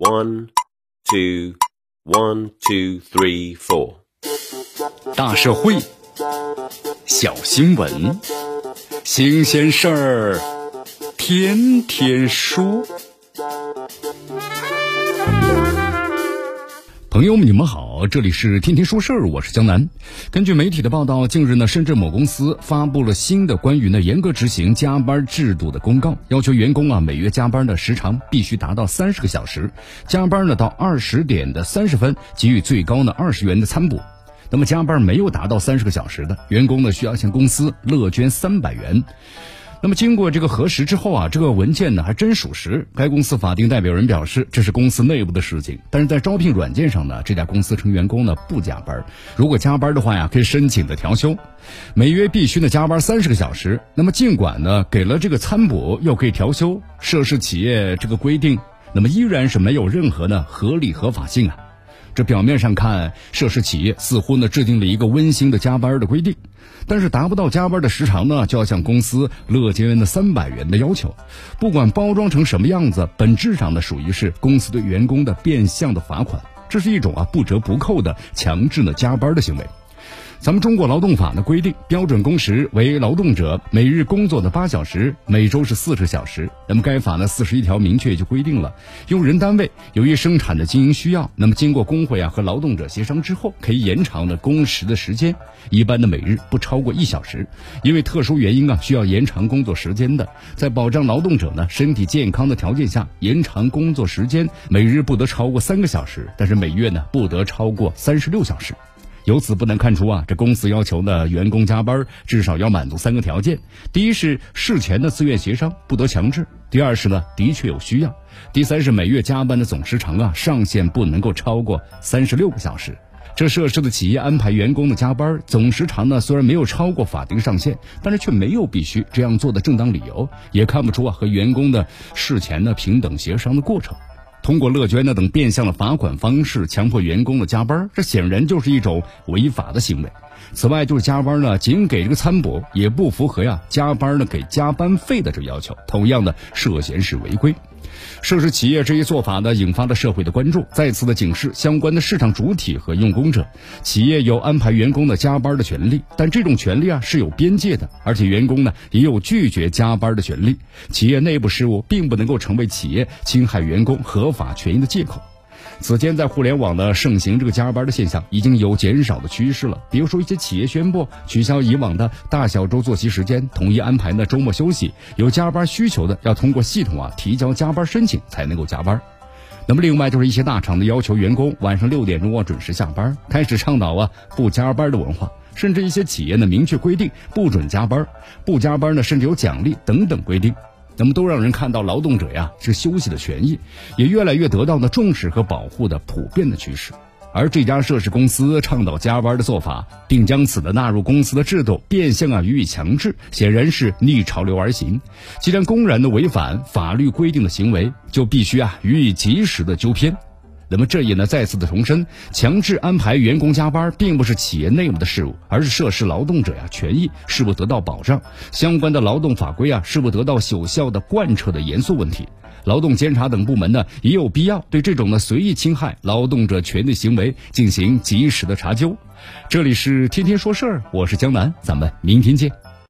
One, two, one, two, three, four。大社会，小新闻，新鲜事儿，天天说。朋友们，你们好，这里是天天说事儿，我是江南。根据媒体的报道，近日呢，深圳某公司发布了新的关于呢严格执行加班制度的公告，要求员工啊每月加班的时长必须达到三十个小时，加班呢到二十点的三十分给予最高呢二十元的餐补。那么加班没有达到三十个小时的员工呢，需要向公司乐捐三百元。那么经过这个核实之后啊，这个文件呢还真属实。该公司法定代表人表示，这是公司内部的事情，但是在招聘软件上呢，这家公司称员工呢不加班，如果加班的话呀，可以申请的调休，每月必须呢加班三十个小时。那么尽管呢给了这个餐补，又可以调休，涉事企业这个规定，那么依然是没有任何的合理合法性啊。这表面上看，涉事企业似乎呢制定了一个温馨的加班的规定，但是达不到加班的时长呢，就要向公司乐捐的三百元的要求。不管包装成什么样子，本质上呢属于是公司对员工的变相的罚款，这是一种啊不折不扣的强制呢加班的行为。咱们中国劳动法呢规定，标准工时为劳动者每日工作的八小时，每周是四十小时。那么该法呢四十一条明确就规定了，用人单位由于生产的经营需要，那么经过工会啊和劳动者协商之后，可以延长的工时的时间，一般的每日不超过一小时。因为特殊原因啊需要延长工作时间的，在保障劳动者呢身体健康的条件下，延长工作时间，每日不得超过三个小时，但是每月呢不得超过三十六小时。由此不难看出啊，这公司要求呢，员工加班至少要满足三个条件：第一是事前的自愿协商，不得强制；第二是呢，的确有需要；第三是每月加班的总时长啊，上限不能够超过三十六个小时。这涉事的企业安排员工的加班总时长呢，虽然没有超过法定上限，但是却没有必须这样做的正当理由，也看不出啊和员工的事前的平等协商的过程。通过乐捐呢等变相的罚款方式强迫员工的加班，这显然就是一种违法的行为。此外，就是加班呢，仅给这个餐补，也不符合呀加班呢给加班费的这个要求，同样的涉嫌是违规。涉事企业这一做法呢，引发了社会的关注，再次的警示相关的市场主体和用工者，企业有安排员工的加班的权利，但这种权利啊是有边界的，而且员工呢也有拒绝加班的权利。企业内部事务并不能够成为企业侵害员工合法权益的借口。此前，在互联网的盛行这个加班的现象，已经有减少的趋势了。比如说，一些企业宣布取消以往的大小周作息时间，统一安排呢周末休息。有加班需求的，要通过系统啊提交加班申请才能够加班。那么，另外就是一些大厂的要求员工晚上六点钟啊准时下班，开始倡导啊不加班的文化。甚至一些企业呢明确规定不准加班，不加班呢甚至有奖励等等规定。那么都让人看到劳动者呀是休息的权益，也越来越得到呢重视和保护的普遍的趋势。而这家涉事公司倡导加班的做法，并将此的纳入公司的制度，变相啊予以强制，显然是逆潮流而行。既然公然的违反法律规定的行为，就必须啊予以及时的纠偏。那么这也呢再次的重申，强制安排员工加班，并不是企业内部的事务，而是涉事劳动者呀权益是否得到保障，相关的劳动法规啊是否得到有效的贯彻的严肃问题。劳动监察等部门呢也有必要对这种呢随意侵害劳动者权利行为进行及时的查究。这里是天天说事儿，我是江南，咱们明天见。